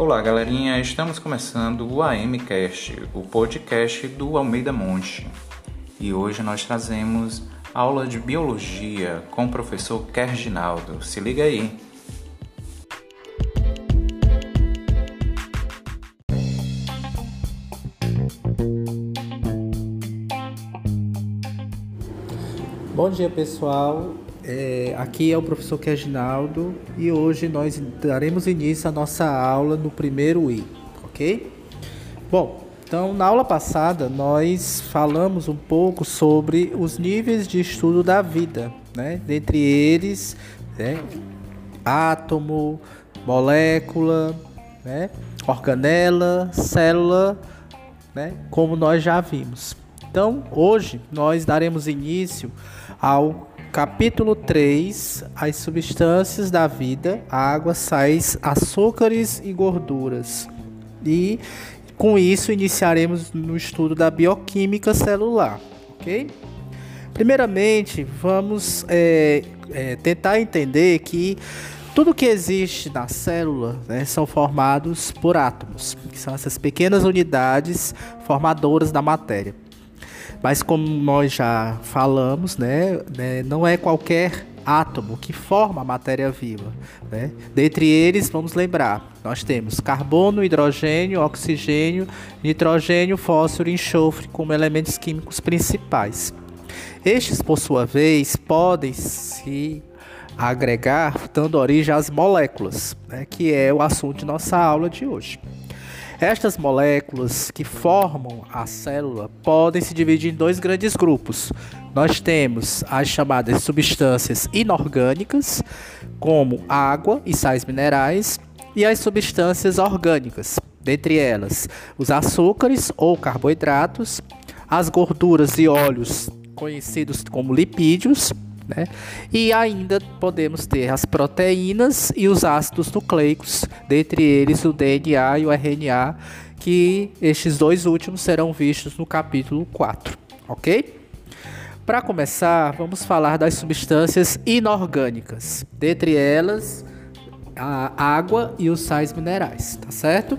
Olá, galerinha. Estamos começando o AMcast, o podcast do Almeida Monte. E hoje nós trazemos aula de biologia com o professor Kerginaldo. Se liga aí. Bom dia, pessoal. É, aqui é o professor Keginaldo e hoje nós daremos início à nossa aula no primeiro I, ok? Bom, então na aula passada nós falamos um pouco sobre os níveis de estudo da vida, né? Dentre eles, né? átomo, molécula, né? organela, célula, né? Como nós já vimos. Então, hoje nós daremos início ao Capítulo 3: As substâncias da vida, água, sais, açúcares e gorduras. E com isso iniciaremos no estudo da bioquímica celular, ok? Primeiramente, vamos é, é, tentar entender que tudo que existe na célula né, são formados por átomos, que são essas pequenas unidades formadoras da matéria. Mas como nós já falamos, né, né, não é qualquer átomo que forma a matéria viva. Né? Dentre eles, vamos lembrar, nós temos carbono, hidrogênio, oxigênio, nitrogênio, fósforo e enxofre como elementos químicos principais. Estes, por sua vez, podem se agregar dando origem às moléculas, né, que é o assunto de nossa aula de hoje. Estas moléculas que formam a célula podem se dividir em dois grandes grupos. Nós temos as chamadas substâncias inorgânicas, como água e sais minerais, e as substâncias orgânicas, dentre elas os açúcares ou carboidratos, as gorduras e óleos conhecidos como lipídios né? E ainda podemos ter as proteínas e os ácidos nucleicos, dentre eles o DNA e o RNA, que estes dois últimos serão vistos no capítulo 4, ok? Para começar, vamos falar das substâncias inorgânicas, dentre elas a água e os sais minerais, tá certo?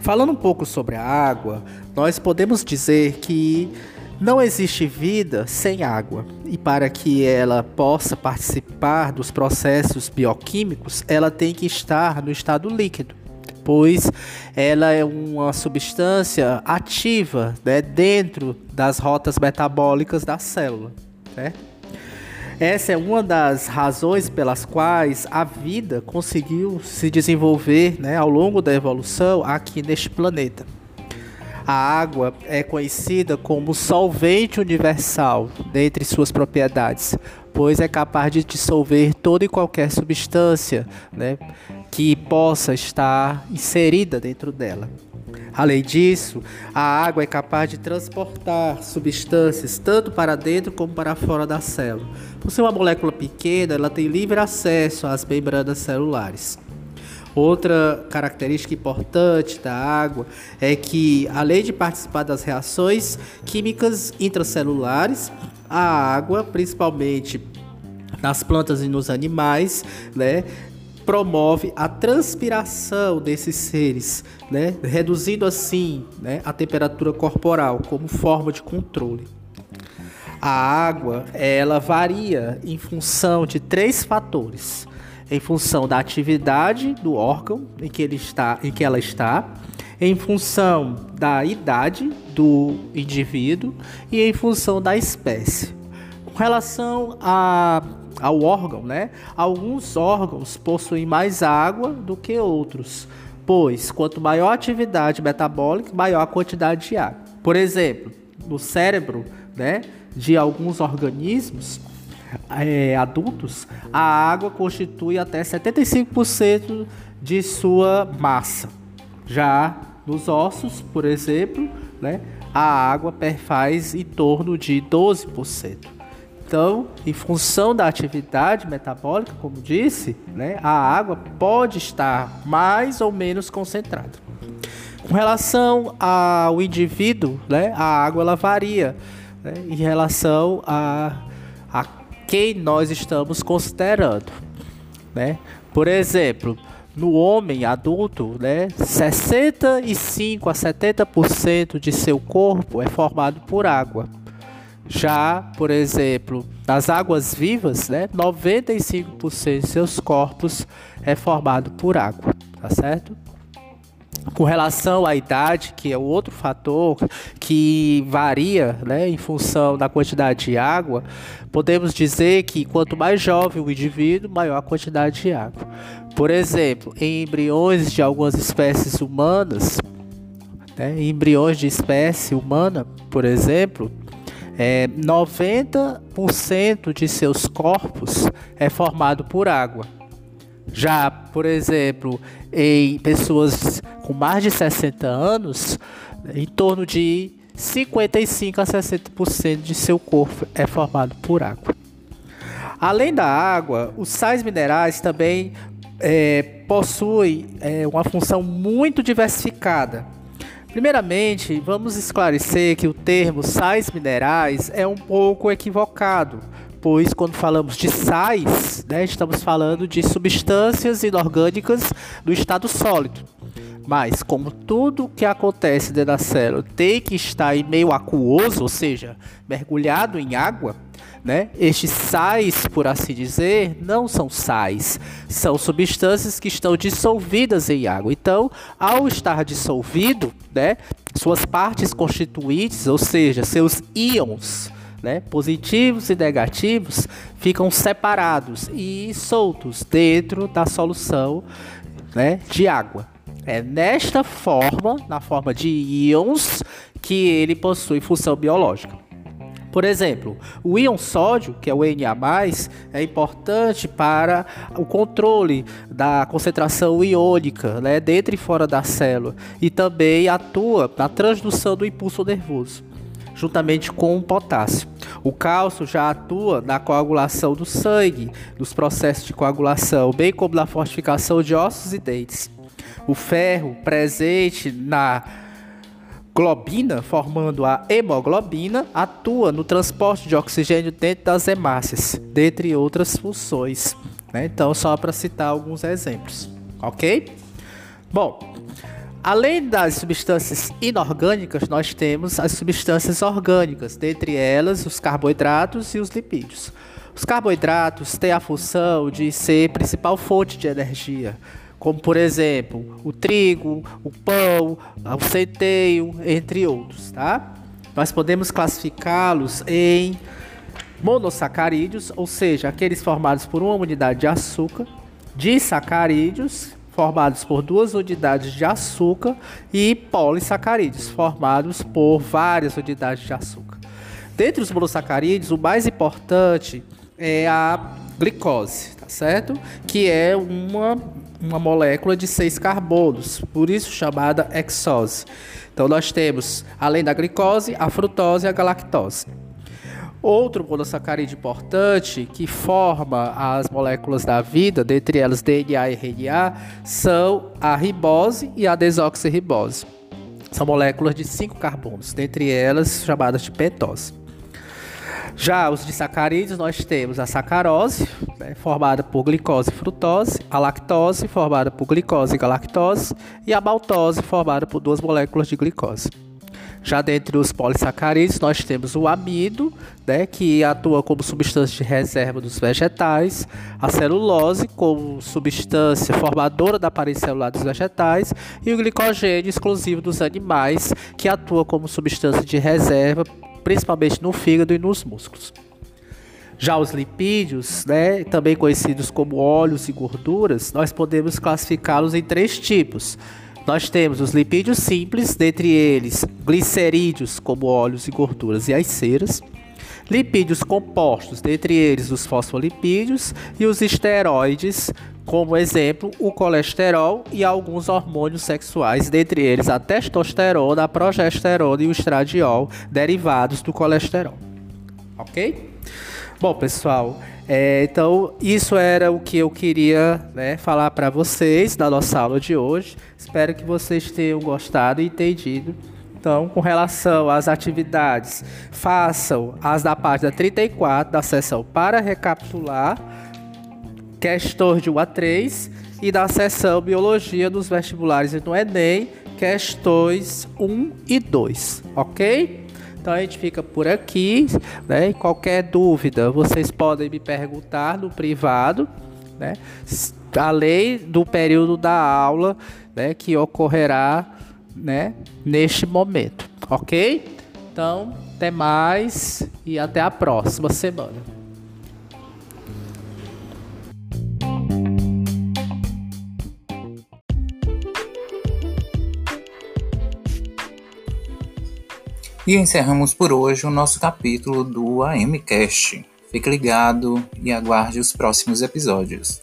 Falando um pouco sobre a água, nós podemos dizer que não existe vida sem água, e para que ela possa participar dos processos bioquímicos, ela tem que estar no estado líquido, pois ela é uma substância ativa né, dentro das rotas metabólicas da célula. Certo? Essa é uma das razões pelas quais a vida conseguiu se desenvolver né, ao longo da evolução aqui neste planeta. A água é conhecida como solvente universal dentre suas propriedades, pois é capaz de dissolver toda e qualquer substância né, que possa estar inserida dentro dela. Além disso, a água é capaz de transportar substâncias tanto para dentro como para fora da célula. Por ser uma molécula pequena, ela tem livre acesso às membranas celulares. Outra característica importante da água é que, além de participar das reações químicas intracelulares, a água, principalmente nas plantas e nos animais, né, promove a transpiração desses seres, né, reduzindo assim né, a temperatura corporal como forma de controle. A água ela varia em função de três fatores em função da atividade do órgão em que, ele está, em que ela está, em função da idade do indivíduo e em função da espécie. Com relação a, ao órgão, né? Alguns órgãos possuem mais água do que outros, pois quanto maior a atividade metabólica, maior a quantidade de água. Por exemplo, no cérebro, né, de alguns organismos, é, adultos, a água constitui até 75% de sua massa. Já nos ossos, por exemplo, né, a água perfaz em torno de 12%. Então, em função da atividade metabólica, como disse, né, a água pode estar mais ou menos concentrada. Com relação ao indivíduo, né, a água ela varia né, em relação a, quem nós estamos considerando, né? Por exemplo, no homem adulto, né, 65 a 70% de seu corpo é formado por água. Já, por exemplo, nas águas vivas, né, 95% de seus corpos é formado por água, tá certo? Com relação à idade, que é outro fator que varia né, em função da quantidade de água, podemos dizer que quanto mais jovem o indivíduo, maior a quantidade de água. Por exemplo, em embriões de algumas espécies humanas, né, embriões de espécie humana, por exemplo, é, 90% de seus corpos é formado por água. Já, por exemplo, em pessoas com mais de 60 anos, em torno de 55 a 60% de seu corpo é formado por água. Além da água, os sais minerais também é, possuem é, uma função muito diversificada. Primeiramente, vamos esclarecer que o termo sais minerais é um pouco equivocado, pois quando falamos de sais, né, estamos falando de substâncias inorgânicas do estado sólido. Mas, como tudo que acontece dentro da célula tem que estar em meio aquoso, ou seja, mergulhado em água, né? Estes sais, por assim dizer, não são sais, são substâncias que estão dissolvidas em água. Então, ao estar dissolvido, né, suas partes constituintes, ou seja, seus íons, né, positivos e negativos, ficam separados e soltos dentro da solução né, de água. É nesta forma, na forma de íons, que ele possui função biológica. Por exemplo, o íon sódio, que é o Na+, é importante para o controle da concentração iônica, né, dentro e fora da célula, e também atua na transdução do impulso nervoso, juntamente com o potássio. O cálcio já atua na coagulação do sangue, nos processos de coagulação, bem como na fortificação de ossos e dentes. O ferro presente na globina, formando a hemoglobina, atua no transporte de oxigênio dentro das hemácias, dentre outras funções. Né? Então, só para citar alguns exemplos, ok? Bom, além das substâncias inorgânicas, nós temos as substâncias orgânicas, dentre elas os carboidratos e os lipídios. Os carboidratos têm a função de ser principal fonte de energia, como por exemplo o trigo, o pão, o centeio, entre outros, tá? Nós podemos classificá-los em monossacarídeos, ou seja, aqueles formados por uma unidade de açúcar, disacarídeos, formados por duas unidades de açúcar, e polissacarídeos, formados por várias unidades de açúcar. Dentre os monossacarídeos, o mais importante é a glicose, tá certo? Que é uma uma molécula de seis carbonos, por isso chamada hexose. Então nós temos, além da glicose, a frutose e a galactose. Outro monossacarídeo importante que forma as moléculas da vida, dentre elas DNA e RNA, são a ribose e a desoxirribose. São moléculas de cinco carbonos, dentre elas chamadas de pentose. Já os disacarídeos, nós temos a sacarose, né, formada por glicose e frutose, a lactose, formada por glicose e galactose, e a maltose, formada por duas moléculas de glicose. Já dentre os polissacarídeos, nós temos o amido, né, que atua como substância de reserva dos vegetais, a celulose, como substância formadora da parede celular dos vegetais, e o glicogênio exclusivo dos animais, que atua como substância de reserva principalmente no fígado e nos músculos. Já os lipídios, né, também conhecidos como óleos e gorduras, nós podemos classificá-los em três tipos. Nós temos os lipídios simples, dentre eles glicerídeos, como óleos e gorduras e as ceras. Lipídios compostos, dentre eles os fosfolipídios e os esteroides, como exemplo, o colesterol e alguns hormônios sexuais, dentre eles a testosterona, a progesterona e o estradiol, derivados do colesterol. Ok? Bom, pessoal, é, então isso era o que eu queria né, falar para vocês na nossa aula de hoje. Espero que vocês tenham gostado e entendido. Então, com relação às atividades, façam as da página 34 da sessão para recapitular questões de 1 a 3 e da seção Biologia dos vestibulares e no Enem, questões 1 e 2, ok? Então a gente fica por aqui, né? Qualquer dúvida, vocês podem me perguntar no privado, né? Além do período da aula, né, que ocorrerá, né, neste momento, ok? Então, até mais e até a próxima semana. E encerramos por hoje o nosso capítulo do AMCast. Fique ligado e aguarde os próximos episódios.